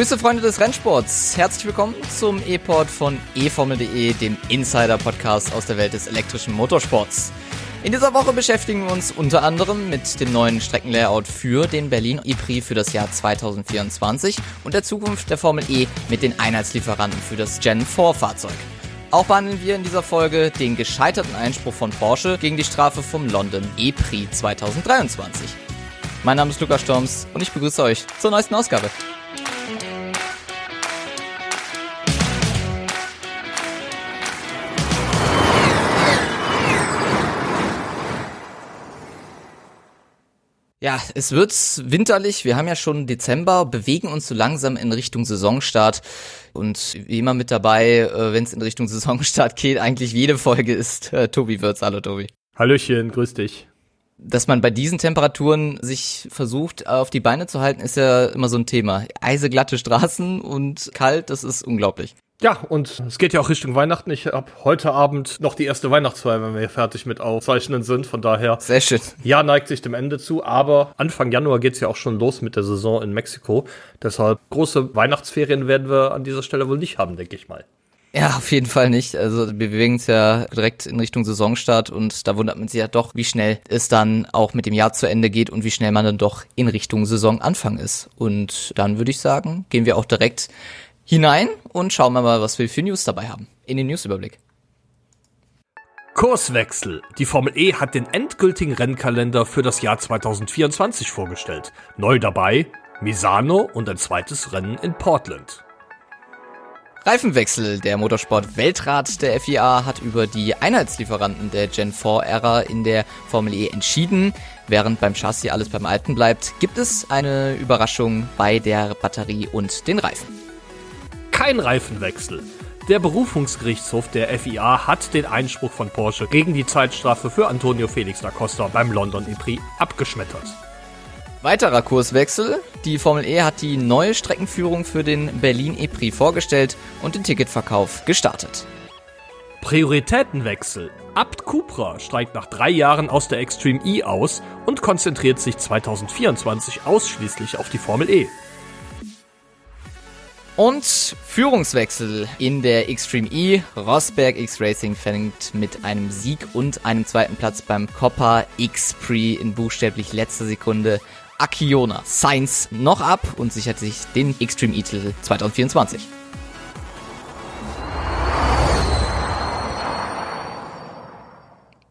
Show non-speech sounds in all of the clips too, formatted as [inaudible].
Grüße Freunde des Rennsports. Herzlich willkommen zum E-Port von eFormel.de, dem Insider-Podcast aus der Welt des elektrischen Motorsports. In dieser Woche beschäftigen wir uns unter anderem mit dem neuen Streckenlayout für den Berlin E-Prix für das Jahr 2024 und der Zukunft der Formel E mit den Einheitslieferanten für das Gen 4 Fahrzeug. Auch behandeln wir in dieser Folge den gescheiterten Einspruch von Porsche gegen die Strafe vom London E-Prix 2023. Mein Name ist Lukas Storms und ich begrüße euch zur neuesten Ausgabe. Ja, es wird winterlich. Wir haben ja schon Dezember, bewegen uns so langsam in Richtung Saisonstart. Und wie immer mit dabei, äh, wenn es in Richtung Saisonstart geht, eigentlich jede Folge ist äh, Tobi Würz. Hallo Tobi. Hallöchen, grüß dich. Dass man bei diesen Temperaturen sich versucht, auf die Beine zu halten, ist ja immer so ein Thema. Eiseglatte Straßen und kalt, das ist unglaublich. Ja, und es geht ja auch Richtung Weihnachten. Ich habe heute Abend noch die erste Weihnachtsfeier, wenn wir fertig mit Aufzeichnen sind. Von daher. Sehr schön. Ja, neigt sich dem Ende zu. Aber Anfang Januar geht's ja auch schon los mit der Saison in Mexiko. Deshalb große Weihnachtsferien werden wir an dieser Stelle wohl nicht haben, denke ich mal. Ja, auf jeden Fall nicht. Also wir bewegen uns ja direkt in Richtung Saisonstart und da wundert man sich ja doch, wie schnell es dann auch mit dem Jahr zu Ende geht und wie schnell man dann doch in Richtung Saisonanfang ist. Und dann würde ich sagen, gehen wir auch direkt hinein und schauen wir mal, was wir für News dabei haben. In den Newsüberblick. Kurswechsel. Die Formel E hat den endgültigen Rennkalender für das Jahr 2024 vorgestellt. Neu dabei Misano und ein zweites Rennen in Portland. Reifenwechsel. Der Motorsport-Weltrat der FIA hat über die Einheitslieferanten der Gen 4-Ära in der Formel E entschieden. Während beim Chassis alles beim Alten bleibt, gibt es eine Überraschung bei der Batterie und den Reifen kein Reifenwechsel. Der Berufungsgerichtshof der FIA hat den Einspruch von Porsche gegen die Zeitstrafe für Antonio Felix da Costa beim London E-Prix abgeschmettert. Weiterer Kurswechsel. Die Formel E hat die neue Streckenführung für den Berlin E-Prix vorgestellt und den Ticketverkauf gestartet. Prioritätenwechsel. Abt Cupra steigt nach drei Jahren aus der Extreme E aus und konzentriert sich 2024 ausschließlich auf die Formel E. Und Führungswechsel in der Extreme E. Rosberg X Racing fängt mit einem Sieg und einem zweiten Platz beim Coppa X Prix in buchstäblich letzter Sekunde Akiona Sainz noch ab und sichert sich den Extreme E-Titel 2024.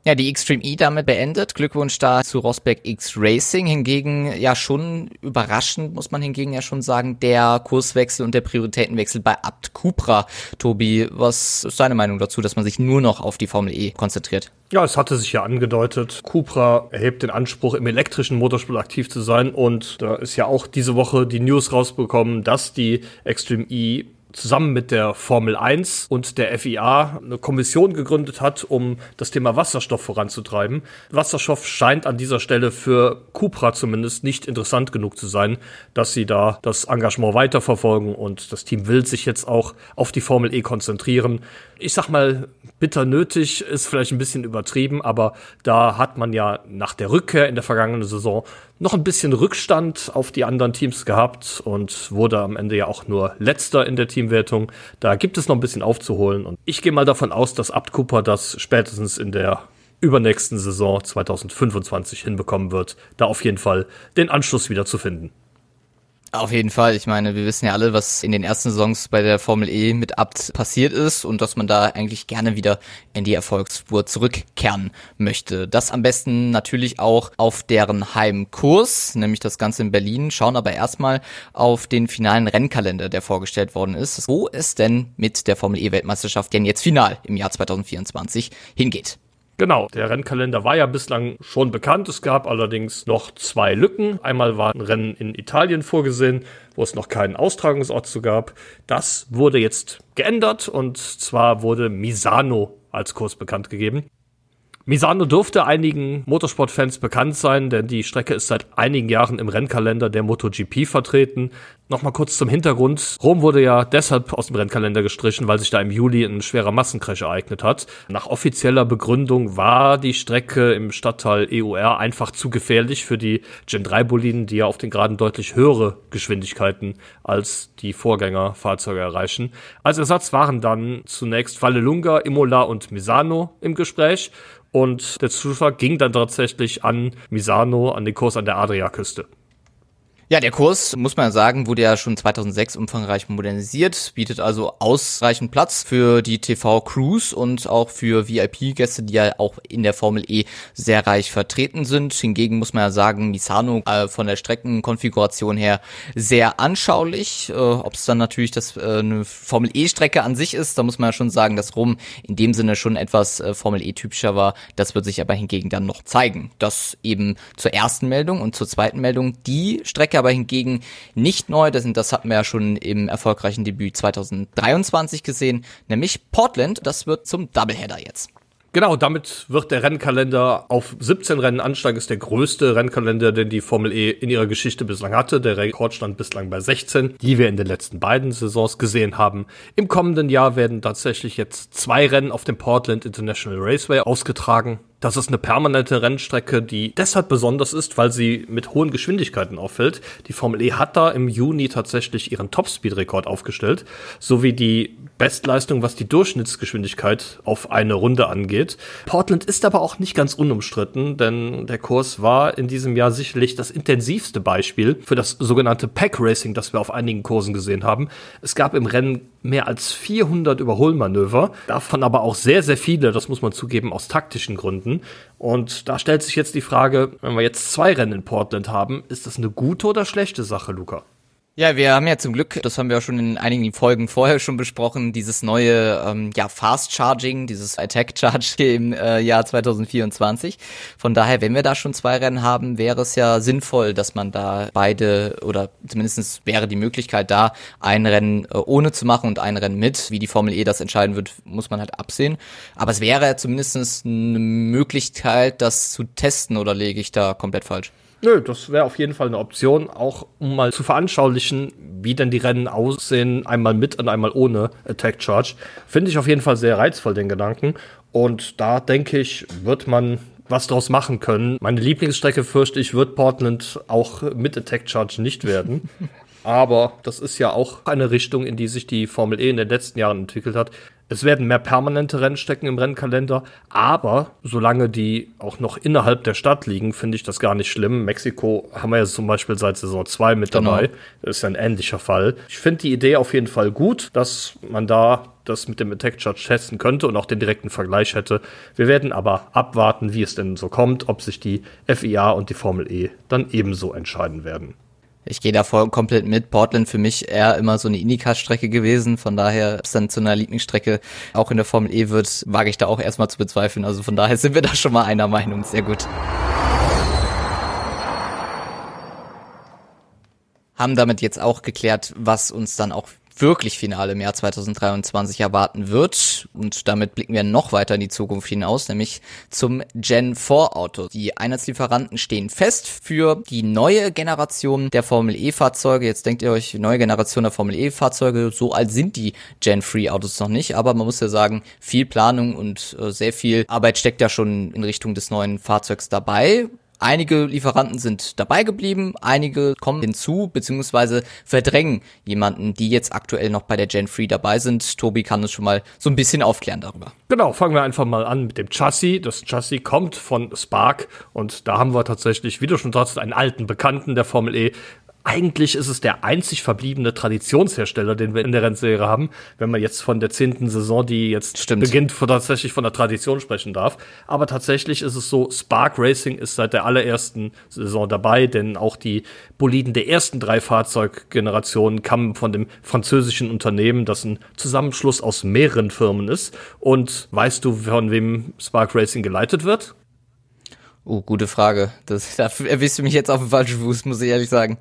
Ja, die Extreme E damit beendet. Glückwunsch da zu Rosberg X Racing. Hingegen ja schon überraschend, muss man hingegen ja schon sagen, der Kurswechsel und der Prioritätenwechsel bei Abt Cupra. Tobi, was ist deine Meinung dazu, dass man sich nur noch auf die Formel E konzentriert? Ja, es hatte sich ja angedeutet. Cupra erhebt den Anspruch, im elektrischen Motorsport aktiv zu sein. Und da ist ja auch diese Woche die News rausbekommen, dass die Extreme E zusammen mit der Formel 1 und der FIA eine Kommission gegründet hat, um das Thema Wasserstoff voranzutreiben. Wasserstoff scheint an dieser Stelle für Cupra zumindest nicht interessant genug zu sein, dass sie da das Engagement weiterverfolgen und das Team will sich jetzt auch auf die Formel E konzentrieren. Ich sag mal, bitter nötig ist vielleicht ein bisschen übertrieben, aber da hat man ja nach der Rückkehr in der vergangenen Saison noch ein bisschen Rückstand auf die anderen Teams gehabt und wurde am Ende ja auch nur letzter in der Teamwertung. Da gibt es noch ein bisschen aufzuholen und ich gehe mal davon aus, dass Abt Cooper das spätestens in der übernächsten Saison 2025 hinbekommen wird, da auf jeden Fall den Anschluss wieder zu finden. Auf jeden Fall. Ich meine, wir wissen ja alle, was in den ersten Saisons bei der Formel E mit Abt passiert ist und dass man da eigentlich gerne wieder in die Erfolgsspur zurückkehren möchte. Das am besten natürlich auch auf deren Heimkurs, nämlich das Ganze in Berlin. Schauen aber erstmal auf den finalen Rennkalender, der vorgestellt worden ist, wo es denn mit der Formel E Weltmeisterschaft denn jetzt final im Jahr 2024 hingeht. Genau, der Rennkalender war ja bislang schon bekannt. Es gab allerdings noch zwei Lücken. Einmal war ein Rennen in Italien vorgesehen, wo es noch keinen Austragungsort zu gab. Das wurde jetzt geändert und zwar wurde Misano als Kurs bekannt gegeben. Misano dürfte einigen Motorsportfans bekannt sein, denn die Strecke ist seit einigen Jahren im Rennkalender der MotoGP vertreten. Nochmal kurz zum Hintergrund. Rom wurde ja deshalb aus dem Rennkalender gestrichen, weil sich da im Juli ein schwerer Massencrash ereignet hat. Nach offizieller Begründung war die Strecke im Stadtteil EUR einfach zu gefährlich für die Gen 3 Boliden, die ja auf den Geraden deutlich höhere Geschwindigkeiten als die Vorgängerfahrzeuge erreichen. Als Ersatz waren dann zunächst Vallelunga, Imola und Misano im Gespräch und der Zuschlag ging dann tatsächlich an Misano, an den Kurs an der Adriaküste. Ja, der Kurs, muss man sagen, wurde ja schon 2006 umfangreich modernisiert, bietet also ausreichend Platz für die TV-Crews und auch für VIP-Gäste, die ja auch in der Formel E sehr reich vertreten sind. Hingegen muss man ja sagen, Misano äh, von der Streckenkonfiguration her sehr anschaulich. Äh, Ob es dann natürlich das äh, eine Formel E-Strecke an sich ist, da muss man ja schon sagen, dass Rom in dem Sinne schon etwas äh, Formel E-typischer war. Das wird sich aber hingegen dann noch zeigen. Das eben zur ersten Meldung und zur zweiten Meldung die Strecke aber hingegen nicht neu. Das, das hatten wir ja schon im erfolgreichen Debüt 2023 gesehen, nämlich Portland. Das wird zum Doubleheader jetzt. Genau, damit wird der Rennkalender auf 17 Rennen ansteigen. Ist der größte Rennkalender, den die Formel E in ihrer Geschichte bislang hatte. Der Rekord stand bislang bei 16, die wir in den letzten beiden Saisons gesehen haben. Im kommenden Jahr werden tatsächlich jetzt zwei Rennen auf dem Portland International Raceway ausgetragen. Das ist eine permanente Rennstrecke, die deshalb besonders ist, weil sie mit hohen Geschwindigkeiten auffällt. Die Formel E hat da im Juni tatsächlich ihren Topspeed-Rekord aufgestellt, sowie die Bestleistung, was die Durchschnittsgeschwindigkeit auf eine Runde angeht. Portland ist aber auch nicht ganz unumstritten, denn der Kurs war in diesem Jahr sicherlich das intensivste Beispiel für das sogenannte Pack Racing, das wir auf einigen Kursen gesehen haben. Es gab im Rennen mehr als 400 Überholmanöver, davon aber auch sehr, sehr viele, das muss man zugeben, aus taktischen Gründen. Und da stellt sich jetzt die Frage, wenn wir jetzt zwei Rennen in Portland haben, ist das eine gute oder schlechte Sache, Luca? Ja, wir haben ja zum Glück, das haben wir auch schon in einigen Folgen vorher schon besprochen, dieses neue ähm, ja, Fast Charging, dieses Attack Charge [laughs] im äh, Jahr 2024. Von daher, wenn wir da schon zwei Rennen haben, wäre es ja sinnvoll, dass man da beide oder zumindestens wäre die Möglichkeit da, ein Rennen äh, ohne zu machen und ein Rennen mit. Wie die Formel E das entscheiden wird, muss man halt absehen. Aber es wäre zumindest eine Möglichkeit, das zu testen oder lege ich da komplett falsch? Nö, das wäre auf jeden Fall eine Option, auch um mal zu veranschaulichen, wie denn die Rennen aussehen, einmal mit und einmal ohne Attack Charge. Finde ich auf jeden Fall sehr reizvoll, den Gedanken. Und da denke ich, wird man was draus machen können. Meine Lieblingsstrecke fürchte ich, wird Portland auch mit Attack Charge nicht werden. [laughs] Aber das ist ja auch eine Richtung, in die sich die Formel E in den letzten Jahren entwickelt hat. Es werden mehr permanente Rennstrecken im Rennkalender, aber solange die auch noch innerhalb der Stadt liegen, finde ich das gar nicht schlimm. Mexiko haben wir ja zum Beispiel seit Saison 2 mit genau. dabei. Das ist ein ähnlicher Fall. Ich finde die Idee auf jeden Fall gut, dass man da das mit dem Attack Charge testen könnte und auch den direkten Vergleich hätte. Wir werden aber abwarten, wie es denn so kommt, ob sich die FIA und die Formel E dann ebenso entscheiden werden. Ich gehe da voll komplett mit. Portland für mich eher immer so eine Indycar-Strecke gewesen. Von daher, ob es dann zu einer Lieblingsstrecke auch in der Formel E wird, wage ich da auch erstmal zu bezweifeln. Also von daher [laughs] sind wir da schon mal einer Meinung. Sehr gut. Haben damit jetzt auch geklärt, was uns dann auch wirklich Finale im Jahr 2023 erwarten wird. Und damit blicken wir noch weiter in die Zukunft hinaus, nämlich zum Gen 4 Auto. Die Einheitslieferanten stehen fest für die neue Generation der Formel E Fahrzeuge. Jetzt denkt ihr euch, neue Generation der Formel E Fahrzeuge, so alt sind die Gen 3 Autos noch nicht, aber man muss ja sagen, viel Planung und äh, sehr viel Arbeit steckt ja schon in Richtung des neuen Fahrzeugs dabei. Einige Lieferanten sind dabei geblieben, einige kommen hinzu, beziehungsweise verdrängen jemanden, die jetzt aktuell noch bei der Gen 3 dabei sind. Tobi kann uns schon mal so ein bisschen aufklären darüber. Genau, fangen wir einfach mal an mit dem Chassis. Das Chassis kommt von Spark und da haben wir tatsächlich, wie du schon sagst, einen alten Bekannten der Formel E, eigentlich ist es der einzig verbliebene Traditionshersteller, den wir in der Rennserie haben, wenn man jetzt von der zehnten Saison, die jetzt Stimmt. beginnt, tatsächlich von der Tradition sprechen darf. Aber tatsächlich ist es so, Spark Racing ist seit der allerersten Saison dabei, denn auch die Boliden der ersten drei Fahrzeuggenerationen kamen von dem französischen Unternehmen, das ein Zusammenschluss aus mehreren Firmen ist. Und weißt du, von wem Spark Racing geleitet wird? Oh, gute Frage. Das, [laughs] da erwisst du mich jetzt auf den falschen Fuß, muss ich ehrlich sagen.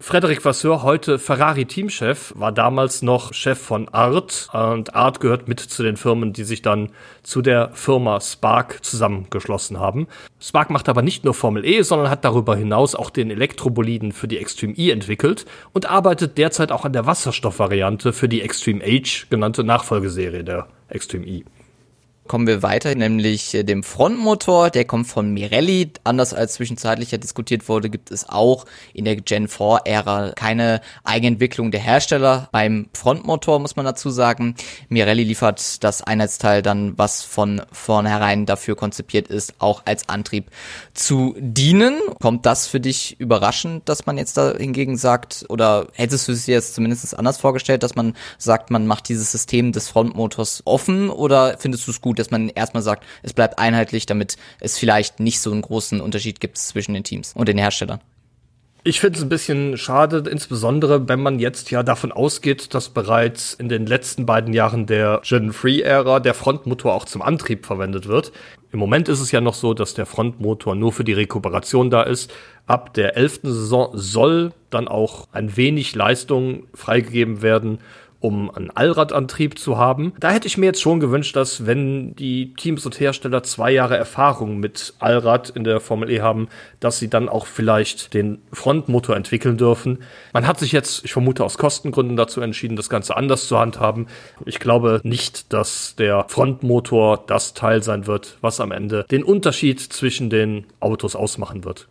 Frederic Vasseur, heute Ferrari-Teamchef, war damals noch Chef von Art und Art gehört mit zu den Firmen, die sich dann zu der Firma Spark zusammengeschlossen haben. Spark macht aber nicht nur Formel E, sondern hat darüber hinaus auch den Elektroboliden für die Extreme E entwickelt und arbeitet derzeit auch an der Wasserstoffvariante für die Extreme H genannte Nachfolgeserie der Extreme E kommen wir weiter, nämlich äh, dem Frontmotor. Der kommt von Mirelli. Anders als zwischenzeitlich ja diskutiert wurde, gibt es auch in der Gen 4-Ära keine Eigenentwicklung der Hersteller. Beim Frontmotor muss man dazu sagen, Mirelli liefert das Einheitsteil dann, was von vornherein dafür konzipiert ist, auch als Antrieb zu dienen. Kommt das für dich überraschend, dass man jetzt da hingegen sagt, oder hättest du es dir jetzt zumindest anders vorgestellt, dass man sagt, man macht dieses System des Frontmotors offen oder findest du es gut, dass man erstmal sagt, es bleibt einheitlich, damit es vielleicht nicht so einen großen Unterschied gibt zwischen den Teams und den Herstellern. Ich finde es ein bisschen schade, insbesondere wenn man jetzt ja davon ausgeht, dass bereits in den letzten beiden Jahren der Gen 3-Ära der Frontmotor auch zum Antrieb verwendet wird. Im Moment ist es ja noch so, dass der Frontmotor nur für die Rekuperation da ist. Ab der elften Saison soll dann auch ein wenig Leistung freigegeben werden um einen Allradantrieb zu haben. Da hätte ich mir jetzt schon gewünscht, dass wenn die Teams und Hersteller zwei Jahre Erfahrung mit Allrad in der Formel E haben, dass sie dann auch vielleicht den Frontmotor entwickeln dürfen. Man hat sich jetzt, ich vermute aus Kostengründen dazu entschieden, das Ganze anders zu handhaben. Ich glaube nicht, dass der Frontmotor das Teil sein wird, was am Ende den Unterschied zwischen den Autos ausmachen wird.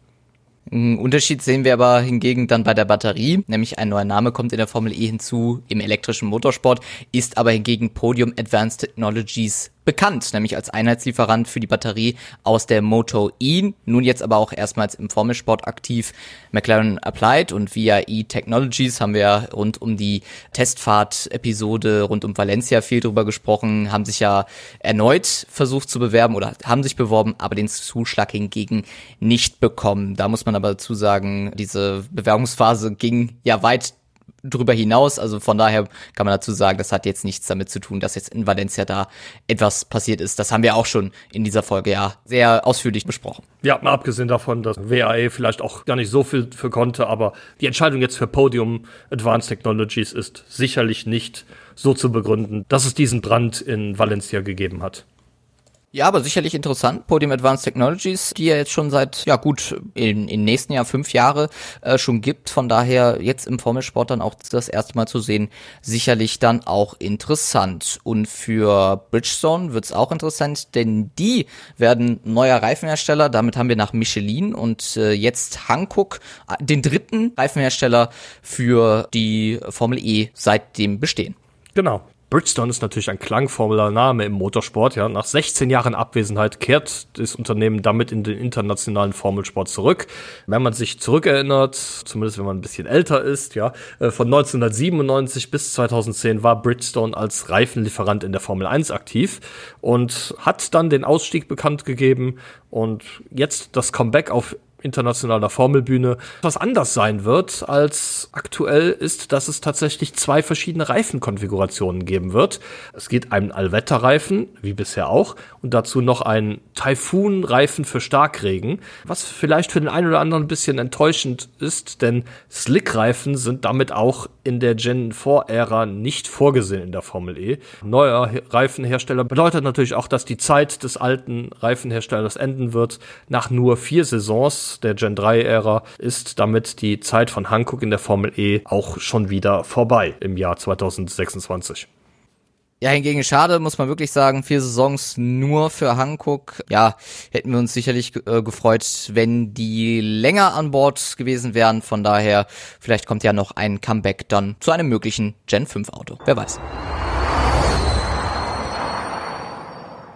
Ein Unterschied sehen wir aber hingegen dann bei der Batterie, nämlich ein neuer Name kommt in der Formel E hinzu im elektrischen Motorsport, ist aber hingegen Podium Advanced Technologies bekannt, nämlich als Einheitslieferant für die Batterie aus der Moto E, nun jetzt aber auch erstmals im Formelsport aktiv. McLaren Applied und VIE Technologies haben wir rund um die Testfahrt-Episode rund um Valencia viel drüber gesprochen, haben sich ja erneut versucht zu bewerben oder haben sich beworben, aber den Zuschlag hingegen nicht bekommen. Da muss man aber dazu sagen, diese Bewerbungsphase ging ja weit drüber hinaus. Also von daher kann man dazu sagen, das hat jetzt nichts damit zu tun, dass jetzt in Valencia da etwas passiert ist. Das haben wir auch schon in dieser Folge ja sehr ausführlich besprochen. Ja, mal abgesehen davon, dass WAE vielleicht auch gar nicht so viel für konnte, aber die Entscheidung jetzt für Podium Advanced Technologies ist sicherlich nicht so zu begründen, dass es diesen Brand in Valencia gegeben hat. Ja, aber sicherlich interessant. Podium Advanced Technologies, die ja jetzt schon seit, ja gut, im, im nächsten Jahr fünf Jahre äh, schon gibt. Von daher jetzt im Formelsport dann auch das erste Mal zu sehen, sicherlich dann auch interessant. Und für Bridgestone wird's auch interessant, denn die werden neuer Reifenhersteller. Damit haben wir nach Michelin und äh, jetzt Hankook äh, den dritten Reifenhersteller für die Formel E seit dem Bestehen. Genau. Bridgestone ist natürlich ein klangformeller Name im Motorsport. Ja. Nach 16 Jahren Abwesenheit kehrt das Unternehmen damit in den internationalen Formelsport zurück. Wenn man sich zurückerinnert, zumindest wenn man ein bisschen älter ist, ja, äh, von 1997 bis 2010 war Bridgestone als Reifenlieferant in der Formel 1 aktiv und hat dann den Ausstieg bekannt gegeben und jetzt das Comeback auf internationaler Formelbühne was anders sein wird als aktuell ist, dass es tatsächlich zwei verschiedene Reifenkonfigurationen geben wird. Es geht einen Allwetterreifen, wie bisher auch, und dazu noch einen Taifun-Reifen für Starkregen, was vielleicht für den einen oder anderen ein bisschen enttäuschend ist, denn Slick-Reifen sind damit auch in der Gen 4-Ära nicht vorgesehen in der Formel E. Neuer Reifenhersteller bedeutet natürlich auch, dass die Zeit des alten Reifenherstellers enden wird nach nur vier Saisons der Gen 3-Ära ist damit die Zeit von Hankook in der Formel E auch schon wieder vorbei im Jahr 2026. Ja, hingegen schade, muss man wirklich sagen, vier Saisons nur für Hankook. Ja, hätten wir uns sicherlich äh, gefreut, wenn die länger an Bord gewesen wären. Von daher, vielleicht kommt ja noch ein Comeback dann zu einem möglichen Gen 5 Auto. Wer weiß.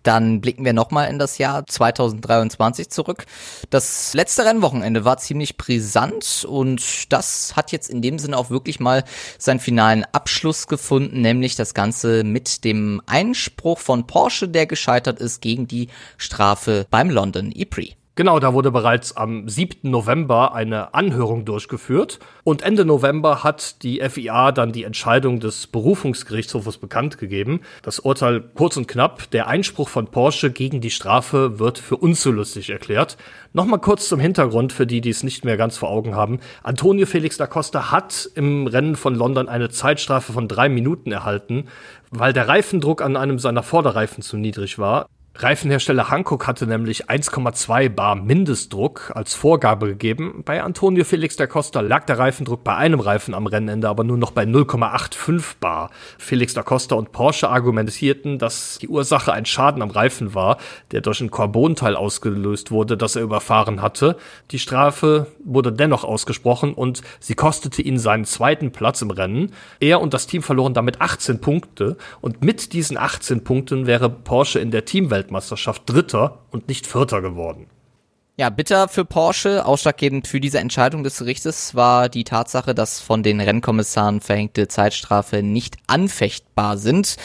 Dann blicken wir nochmal in das Jahr 2023 zurück. Das letzte Rennwochenende war ziemlich brisant und das hat jetzt in dem Sinne auch wirklich mal seinen finalen Abschluss gefunden, nämlich das Ganze mit dem Einspruch von Porsche, der gescheitert ist gegen die Strafe beim London E-Prix. Genau, da wurde bereits am 7. November eine Anhörung durchgeführt und Ende November hat die FIA dann die Entscheidung des Berufungsgerichtshofes bekannt gegeben. Das Urteil kurz und knapp, der Einspruch von Porsche gegen die Strafe wird für unzulässig erklärt. Nochmal kurz zum Hintergrund für die, die es nicht mehr ganz vor Augen haben. Antonio Felix da Costa hat im Rennen von London eine Zeitstrafe von drei Minuten erhalten, weil der Reifendruck an einem seiner Vorderreifen zu niedrig war. Reifenhersteller Hankook hatte nämlich 1,2 bar Mindestdruck als Vorgabe gegeben. Bei Antonio Felix da Costa lag der Reifendruck bei einem Reifen am Rennende aber nur noch bei 0,85 bar. Felix da Costa und Porsche argumentierten, dass die Ursache ein Schaden am Reifen war, der durch ein Carbonteil ausgelöst wurde, das er überfahren hatte. Die Strafe wurde dennoch ausgesprochen und sie kostete ihn seinen zweiten Platz im Rennen. Er und das Team verloren damit 18 Punkte und mit diesen 18 Punkten wäre Porsche in der Teamwelt Weltmeisterschaft Dritter und nicht Vierter geworden. Ja, bitter für Porsche. Ausschlaggebend für diese Entscheidung des Gerichtes war die Tatsache, dass von den Rennkommissaren verhängte Zeitstrafe nicht anfechtbar sind.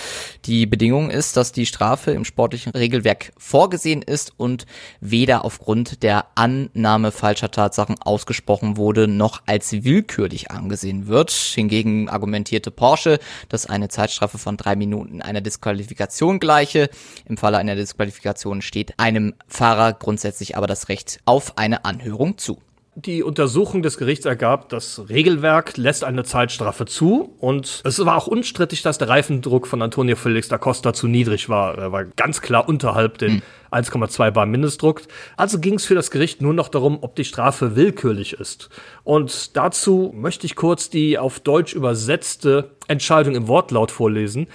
Die Bedingung ist, dass die Strafe im sportlichen Regelwerk vorgesehen ist und weder aufgrund der Annahme falscher Tatsachen ausgesprochen wurde, noch als willkürlich angesehen wird. Hingegen argumentierte Porsche, dass eine Zeitstrafe von drei Minuten einer Disqualifikation gleiche. Im Falle einer Disqualifikation steht einem Fahrer grundsätzlich aber das Recht Recht auf eine Anhörung zu. Die Untersuchung des Gerichts ergab, das Regelwerk lässt eine Zeitstrafe zu und es war auch unstrittig, dass der Reifendruck von Antonio Felix da Costa zu niedrig war. Er war ganz klar unterhalb den hm. 1,2 bar Mindestdruck. Also ging es für das Gericht nur noch darum, ob die Strafe willkürlich ist. Und dazu möchte ich kurz die auf Deutsch übersetzte Entscheidung im Wortlaut vorlesen.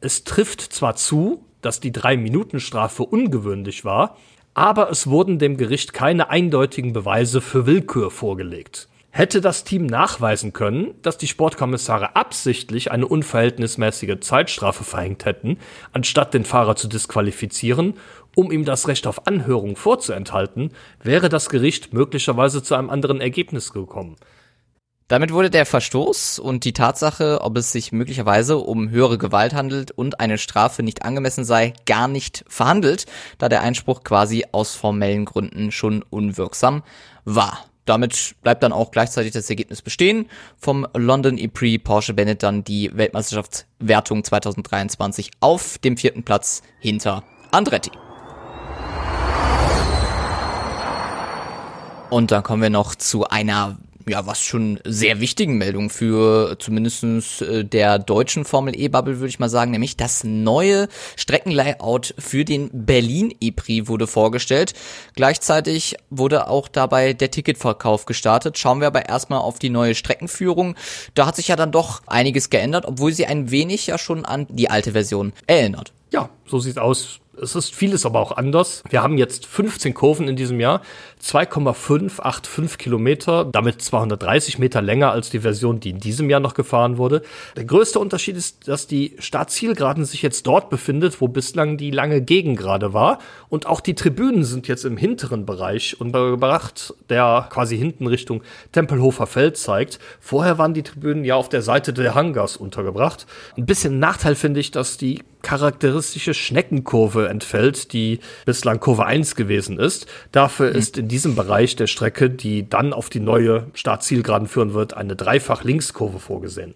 Es trifft zwar zu, dass die Drei-Minuten-Strafe ungewöhnlich war, aber es wurden dem Gericht keine eindeutigen Beweise für Willkür vorgelegt. Hätte das Team nachweisen können, dass die Sportkommissare absichtlich eine unverhältnismäßige Zeitstrafe verhängt hätten, anstatt den Fahrer zu disqualifizieren, um ihm das Recht auf Anhörung vorzuenthalten, wäre das Gericht möglicherweise zu einem anderen Ergebnis gekommen. Damit wurde der Verstoß und die Tatsache, ob es sich möglicherweise um höhere Gewalt handelt und eine Strafe nicht angemessen sei, gar nicht verhandelt, da der Einspruch quasi aus formellen Gründen schon unwirksam war. Damit bleibt dann auch gleichzeitig das Ergebnis bestehen. Vom London E-Prix Porsche Bennett dann die Weltmeisterschaftswertung 2023 auf dem vierten Platz hinter Andretti. Und dann kommen wir noch zu einer ja, was schon sehr wichtigen Meldung für zumindestens äh, der deutschen Formel E-Bubble, würde ich mal sagen, nämlich das neue Streckenlayout für den Berlin E-Prix wurde vorgestellt. Gleichzeitig wurde auch dabei der Ticketverkauf gestartet. Schauen wir aber erstmal auf die neue Streckenführung. Da hat sich ja dann doch einiges geändert, obwohl sie ein wenig ja schon an die alte Version erinnert. Ja, so sieht's aus. Es ist vieles aber auch anders. Wir haben jetzt 15 Kurven in diesem Jahr, 2,585 Kilometer, damit 230 Meter länger als die Version, die in diesem Jahr noch gefahren wurde. Der größte Unterschied ist, dass die Startzielgeraden sich jetzt dort befindet, wo bislang die lange Gegengrade war. Und auch die Tribünen sind jetzt im hinteren Bereich untergebracht, der quasi hinten Richtung Tempelhofer Feld zeigt. Vorher waren die Tribünen ja auf der Seite der Hangars untergebracht. Ein bisschen Nachteil finde ich, dass die charakteristische Schneckenkurve entfällt, die bislang Kurve 1 gewesen ist. Dafür mhm. ist in diesem Bereich der Strecke, die dann auf die neue Startzielgeraden führen wird, eine Dreifach-Linkskurve vorgesehen.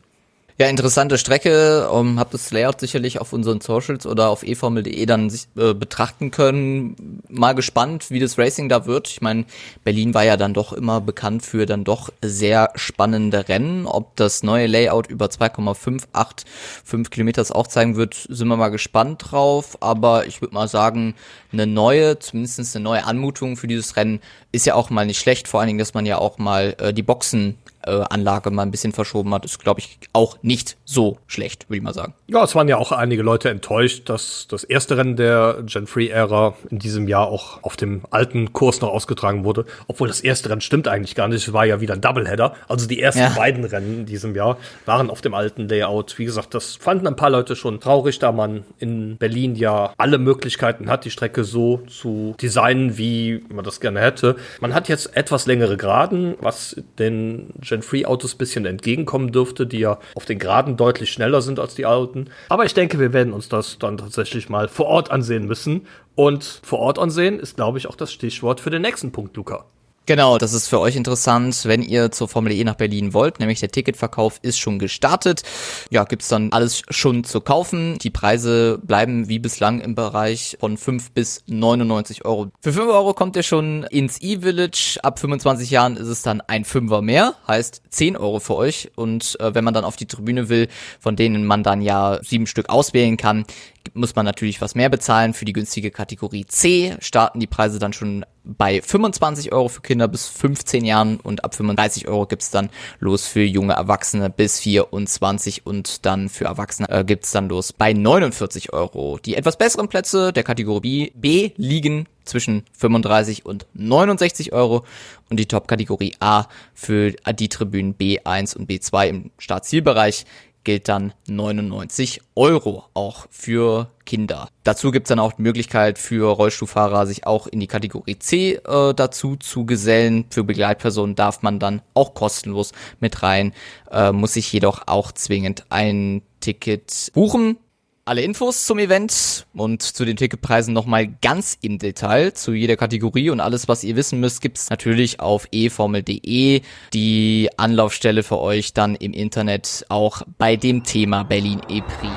Ja, interessante Strecke. Um, ähm, hab das Layout sicherlich auf unseren Socials oder auf eformel.de dann sich, äh, betrachten können. Mal gespannt, wie das Racing da wird. Ich meine, Berlin war ja dann doch immer bekannt für dann doch sehr spannende Rennen. Ob das neue Layout über 2,585 Kilometer auch zeigen wird, sind wir mal gespannt drauf. Aber ich würde mal sagen, eine neue, zumindest eine neue Anmutung für dieses Rennen ist ja auch mal nicht schlecht. Vor allen Dingen, dass man ja auch mal äh, die Boxen Anlage mal ein bisschen verschoben hat, ist, glaube ich, auch nicht so schlecht, würde ich mal sagen. Ja, es waren ja auch einige Leute enttäuscht, dass das erste Rennen der Gen 3-Ära in diesem Jahr auch auf dem alten Kurs noch ausgetragen wurde. Obwohl das erste Rennen stimmt eigentlich gar nicht. Es war ja wieder ein Doubleheader. Also die ersten ja. beiden Rennen in diesem Jahr waren auf dem alten Layout. Wie gesagt, das fanden ein paar Leute schon traurig, da man in Berlin ja alle Möglichkeiten hat, die Strecke so zu designen, wie man das gerne hätte. Man hat jetzt etwas längere Geraden, was den Gen Gen 3 Autos bisschen entgegenkommen dürfte, die ja auf den Geraden deutlich schneller sind als die alten. Aber ich denke, wir werden uns das dann tatsächlich mal vor Ort ansehen müssen. Und vor Ort ansehen ist, glaube ich, auch das Stichwort für den nächsten Punkt, Luca. Genau, das ist für euch interessant, wenn ihr zur Formel E nach Berlin wollt, nämlich der Ticketverkauf ist schon gestartet. Ja, gibt's dann alles schon zu kaufen. Die Preise bleiben wie bislang im Bereich von 5 bis 99 Euro. Für 5 Euro kommt ihr schon ins E-Village. Ab 25 Jahren ist es dann ein Fünfer mehr, heißt 10 Euro für euch. Und äh, wenn man dann auf die Tribüne will, von denen man dann ja sieben Stück auswählen kann, muss man natürlich was mehr bezahlen. Für die günstige Kategorie C starten die Preise dann schon bei 25 Euro für Kinder bis 15 Jahren und ab 35 Euro gibt's dann los für junge Erwachsene bis 24 und dann für Erwachsene äh, gibt's dann los bei 49 Euro. Die etwas besseren Plätze der Kategorie B, liegen zwischen 35 und 69 Euro und die Top-Kategorie A für die Tribünen B1 und B2 im Startzielbereich gilt dann 99 Euro auch für Kinder. Dazu gibt's dann auch die Möglichkeit für Rollstuhlfahrer, sich auch in die Kategorie C äh, dazu zu gesellen. Für Begleitpersonen darf man dann auch kostenlos mit rein, äh, muss sich jedoch auch zwingend ein Ticket buchen. Alle Infos zum Event und zu den Ticketpreisen nochmal ganz im Detail zu jeder Kategorie und alles, was ihr wissen müsst, gibt's natürlich auf eformel.de, die Anlaufstelle für euch dann im Internet auch bei dem Thema Berlin E-Prix.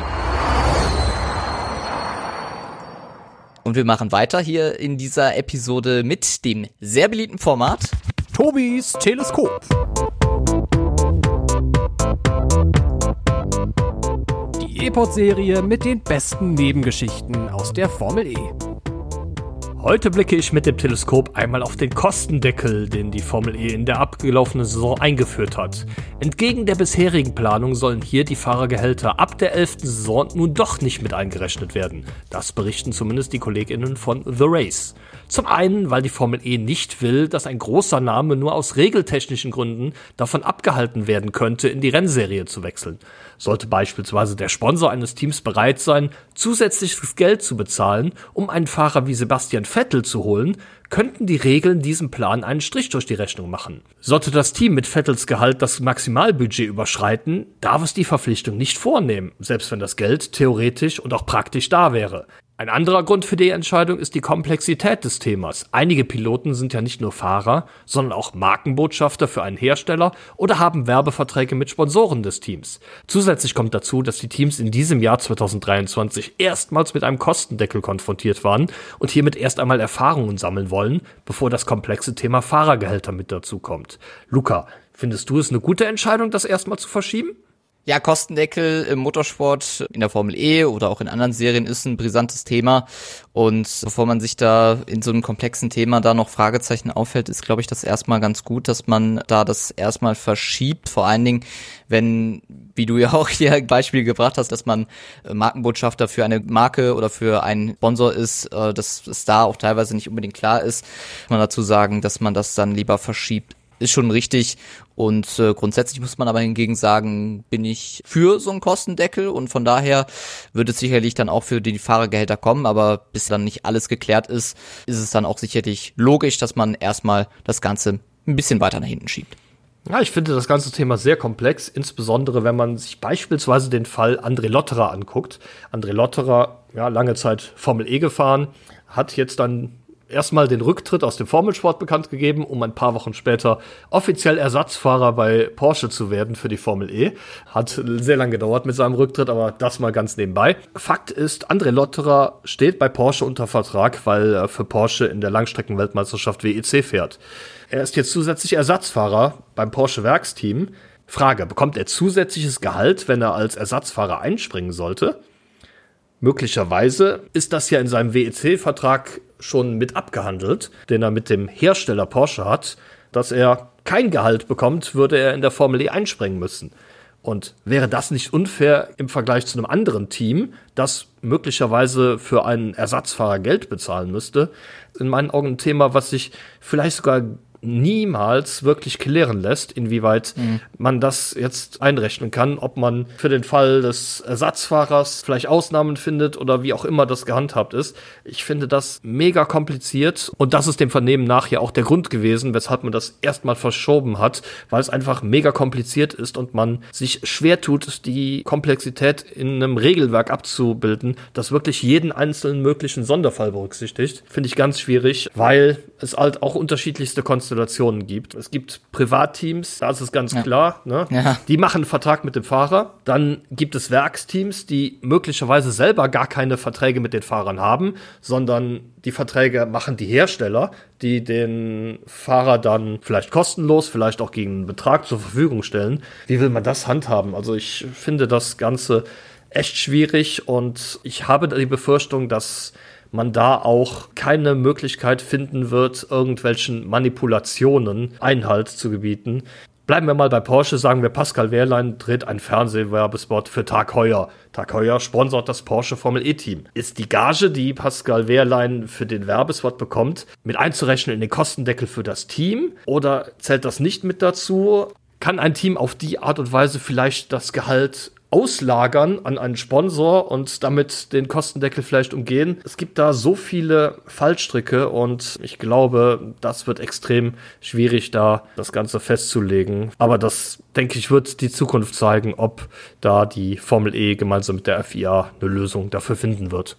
Und wir machen weiter hier in dieser Episode mit dem sehr beliebten Format Tobis Teleskop. E-Pod-Serie mit den besten Nebengeschichten aus der Formel E. Heute blicke ich mit dem Teleskop einmal auf den Kostendeckel, den die Formel E in der abgelaufenen Saison eingeführt hat. Entgegen der bisherigen Planung sollen hier die Fahrergehälter ab der 11. Saison nun doch nicht mit eingerechnet werden. Das berichten zumindest die KollegInnen von The Race. Zum einen, weil die Formel E nicht will, dass ein großer Name nur aus regeltechnischen Gründen davon abgehalten werden könnte, in die Rennserie zu wechseln. Sollte beispielsweise der Sponsor eines Teams bereit sein, zusätzliches Geld zu bezahlen, um einen Fahrer wie Sebastian Vettel zu holen, könnten die Regeln diesem Plan einen Strich durch die Rechnung machen. Sollte das Team mit Vettels Gehalt das Maximalbudget überschreiten, darf es die Verpflichtung nicht vornehmen, selbst wenn das Geld theoretisch und auch praktisch da wäre. Ein anderer Grund für die Entscheidung ist die Komplexität des Themas. Einige Piloten sind ja nicht nur Fahrer, sondern auch Markenbotschafter für einen Hersteller oder haben Werbeverträge mit Sponsoren des Teams. Zusätzlich kommt dazu, dass die Teams in diesem Jahr 2023 erstmals mit einem Kostendeckel konfrontiert waren und hiermit erst einmal Erfahrungen sammeln wollen, bevor das komplexe Thema Fahrergehälter mit dazu kommt. Luca, findest du es eine gute Entscheidung, das erstmal zu verschieben? Ja, Kostendeckel im Motorsport, in der Formel E oder auch in anderen Serien ist ein brisantes Thema. Und bevor man sich da in so einem komplexen Thema da noch Fragezeichen auffällt, ist, glaube ich, das erstmal ganz gut, dass man da das erstmal verschiebt. Vor allen Dingen, wenn, wie du ja [laughs] auch hier ein Beispiel gebracht hast, dass man Markenbotschafter für eine Marke oder für einen Sponsor ist, äh, dass es da auch teilweise nicht unbedingt klar ist, man dazu sagen, dass man das dann lieber verschiebt ist schon richtig. Und äh, grundsätzlich muss man aber hingegen sagen, bin ich für so einen Kostendeckel und von daher wird es sicherlich dann auch für die Fahrergehälter kommen, aber bis dann nicht alles geklärt ist, ist es dann auch sicherlich logisch, dass man erstmal das Ganze ein bisschen weiter nach hinten schiebt. Ja, ich finde das ganze Thema sehr komplex, insbesondere wenn man sich beispielsweise den Fall André Lotterer anguckt. André Lotterer, ja, lange Zeit Formel E gefahren, hat jetzt dann erstmal den Rücktritt aus dem Formelsport bekannt gegeben, um ein paar Wochen später offiziell Ersatzfahrer bei Porsche zu werden für die Formel E. Hat sehr lange gedauert mit seinem Rücktritt, aber das mal ganz nebenbei. Fakt ist, André Lotterer steht bei Porsche unter Vertrag, weil er für Porsche in der Langstreckenweltmeisterschaft WEC fährt. Er ist jetzt zusätzlich Ersatzfahrer beim Porsche Werksteam. Frage, bekommt er zusätzliches Gehalt, wenn er als Ersatzfahrer einspringen sollte? Möglicherweise ist das ja in seinem WEC-Vertrag schon mit abgehandelt, den er mit dem Hersteller Porsche hat, dass er kein Gehalt bekommt, würde er in der Formel E einspringen müssen. Und wäre das nicht unfair im Vergleich zu einem anderen Team, das möglicherweise für einen Ersatzfahrer Geld bezahlen müsste? In meinen Augen ein Thema, was sich vielleicht sogar niemals wirklich klären lässt, inwieweit mhm. man das jetzt einrechnen kann, ob man für den Fall des Ersatzfahrers vielleicht Ausnahmen findet oder wie auch immer das gehandhabt ist. Ich finde das mega kompliziert und das ist dem Vernehmen nach ja auch der Grund gewesen, weshalb man das erstmal verschoben hat, weil es einfach mega kompliziert ist und man sich schwer tut, die Komplexität in einem Regelwerk abzubilden, das wirklich jeden einzelnen möglichen Sonderfall berücksichtigt. Finde ich ganz schwierig, weil es halt auch unterschiedlichste Konstellationen gibt. Es gibt Privatteams, da ist es ganz ja. klar, ne? ja. die machen einen Vertrag mit dem Fahrer. Dann gibt es Werksteams, die möglicherweise selber gar keine Verträge mit den Fahrern haben, sondern die Verträge machen die Hersteller, die den Fahrer dann vielleicht kostenlos, vielleicht auch gegen einen Betrag zur Verfügung stellen. Wie will man das handhaben? Also ich finde das Ganze echt schwierig und ich habe die Befürchtung, dass man da auch keine Möglichkeit finden wird, irgendwelchen Manipulationen Einhalt zu gebieten. Bleiben wir mal bei Porsche, sagen wir, Pascal Wehrlein dreht ein Fernsehwerbespot für Tag Heuer. Tag Heuer sponsort das Porsche Formel E-Team. Ist die Gage, die Pascal Wehrlein für den Werbespot bekommt, mit einzurechnen in den Kostendeckel für das Team? Oder zählt das nicht mit dazu? Kann ein Team auf die Art und Weise vielleicht das Gehalt auslagern an einen Sponsor und damit den Kostendeckel vielleicht umgehen. Es gibt da so viele Fallstricke und ich glaube, das wird extrem schwierig, da das Ganze festzulegen. Aber das, denke ich, wird die Zukunft zeigen, ob da die Formel E gemeinsam mit der FIA eine Lösung dafür finden wird.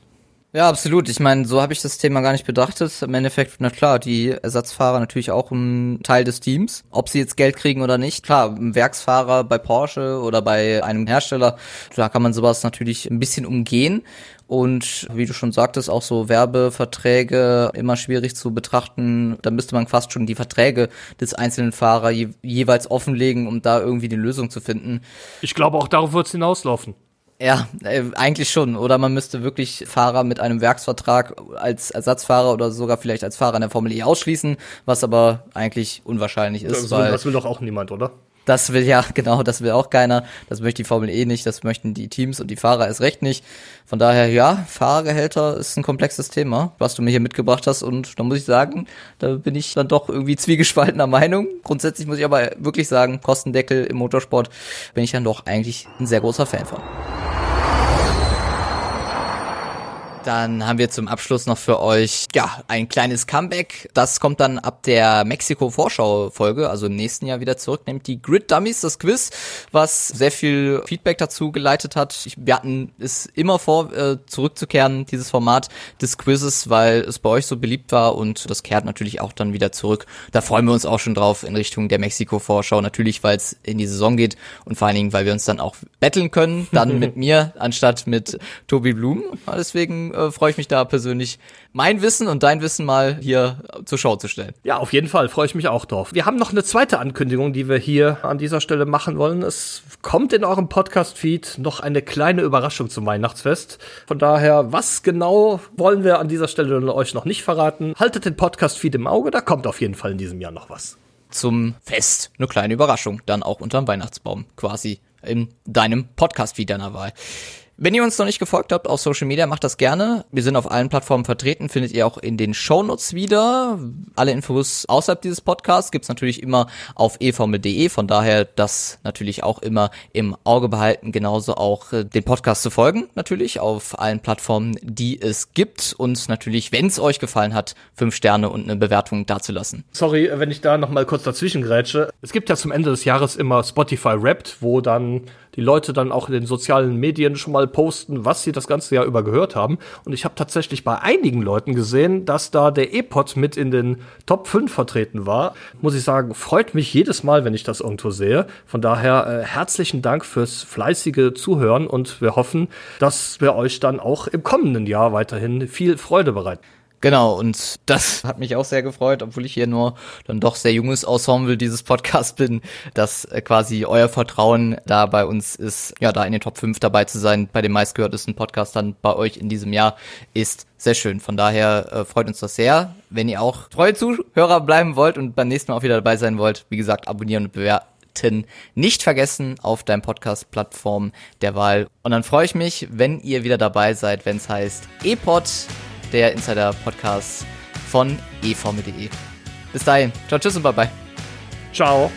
Ja, absolut. Ich meine, so habe ich das Thema gar nicht betrachtet. Im Endeffekt, na klar, die Ersatzfahrer natürlich auch ein Teil des Teams. Ob sie jetzt Geld kriegen oder nicht. Klar, ein Werksfahrer bei Porsche oder bei einem Hersteller, da kann man sowas natürlich ein bisschen umgehen. Und wie du schon sagtest, auch so Werbeverträge immer schwierig zu betrachten. Da müsste man fast schon die Verträge des einzelnen Fahrer je jeweils offenlegen, um da irgendwie die Lösung zu finden. Ich glaube, auch darauf wird es hinauslaufen. Ja, äh, eigentlich schon. Oder man müsste wirklich Fahrer mit einem Werksvertrag als Ersatzfahrer oder sogar vielleicht als Fahrer in der Formel E ausschließen, was aber eigentlich unwahrscheinlich ist. Das, weil das will doch auch niemand, oder? Das will ja, [laughs] genau, das will auch keiner. Das möchte die Formel E nicht, das möchten die Teams und die Fahrer erst recht nicht. Von daher, ja, Fahrergehälter ist ein komplexes Thema, was du mir hier mitgebracht hast. Und da muss ich sagen, da bin ich dann doch irgendwie zwiegespaltener [laughs] Meinung. Grundsätzlich muss ich aber wirklich sagen, Kostendeckel im Motorsport bin ich dann doch eigentlich ein sehr großer Fan von. Dann haben wir zum Abschluss noch für euch, ja, ein kleines Comeback. Das kommt dann ab der Mexiko-Vorschau-Folge, also im nächsten Jahr wieder zurück, nämlich die Grid Dummies, das Quiz, was sehr viel Feedback dazu geleitet hat. Ich, wir hatten es immer vor, äh, zurückzukehren, dieses Format des Quizzes, weil es bei euch so beliebt war und das kehrt natürlich auch dann wieder zurück. Da freuen wir uns auch schon drauf in Richtung der Mexiko-Vorschau. Natürlich, weil es in die Saison geht und vor allen Dingen, weil wir uns dann auch betteln können, dann [laughs] mit mir, anstatt mit Tobi Blum. Deswegen äh, freue ich mich da persönlich, mein Wissen und dein Wissen mal hier zur Schau zu stellen. Ja, auf jeden Fall freue ich mich auch drauf. Wir haben noch eine zweite Ankündigung, die wir hier an dieser Stelle machen wollen. Es kommt in eurem Podcast-Feed noch eine kleine Überraschung zum Weihnachtsfest. Von daher, was genau wollen wir an dieser Stelle euch noch nicht verraten? Haltet den Podcast-Feed im Auge, da kommt auf jeden Fall in diesem Jahr noch was. Zum Fest. Eine kleine Überraschung. Dann auch unterm Weihnachtsbaum. Quasi in deinem Podcast-Feed deiner Wahl. Wenn ihr uns noch nicht gefolgt habt auf Social Media, macht das gerne. Wir sind auf allen Plattformen vertreten, findet ihr auch in den Shownotes wieder. Alle Infos außerhalb dieses Podcasts gibt's natürlich immer auf eformel.de, von daher das natürlich auch immer im Auge behalten, genauso auch äh, den Podcast zu folgen, natürlich auf allen Plattformen, die es gibt und natürlich, wenn es euch gefallen hat, fünf Sterne und eine Bewertung dazulassen. Sorry, wenn ich da nochmal kurz dazwischen grätsche. Es gibt ja zum Ende des Jahres immer Spotify Wrapped, wo dann die Leute dann auch in den sozialen Medien schon mal posten, was sie das ganze Jahr über gehört haben. Und ich habe tatsächlich bei einigen Leuten gesehen, dass da der E-Pod mit in den Top 5 vertreten war. Muss ich sagen, freut mich jedes Mal, wenn ich das irgendwo sehe. Von daher äh, herzlichen Dank fürs fleißige Zuhören und wir hoffen, dass wir euch dann auch im kommenden Jahr weiterhin viel Freude bereiten. Genau, und das hat mich auch sehr gefreut, obwohl ich hier nur dann doch sehr junges Ensemble dieses Podcast bin, dass äh, quasi euer Vertrauen da bei uns ist, ja, da in den Top 5 dabei zu sein, bei den meistgehörtesten Podcastern bei euch in diesem Jahr, ist sehr schön. Von daher äh, freut uns das sehr. Wenn ihr auch treue Zuhörer bleiben wollt und beim nächsten Mal auch wieder dabei sein wollt, wie gesagt, abonnieren und bewerten nicht vergessen auf deinem Podcast-Plattform der Wahl. Und dann freue ich mich, wenn ihr wieder dabei seid, wenn es heißt E-Pod der Insider-Podcast von eformel.de. Bis dahin. Ciao, tschüss und bye bye. Ciao.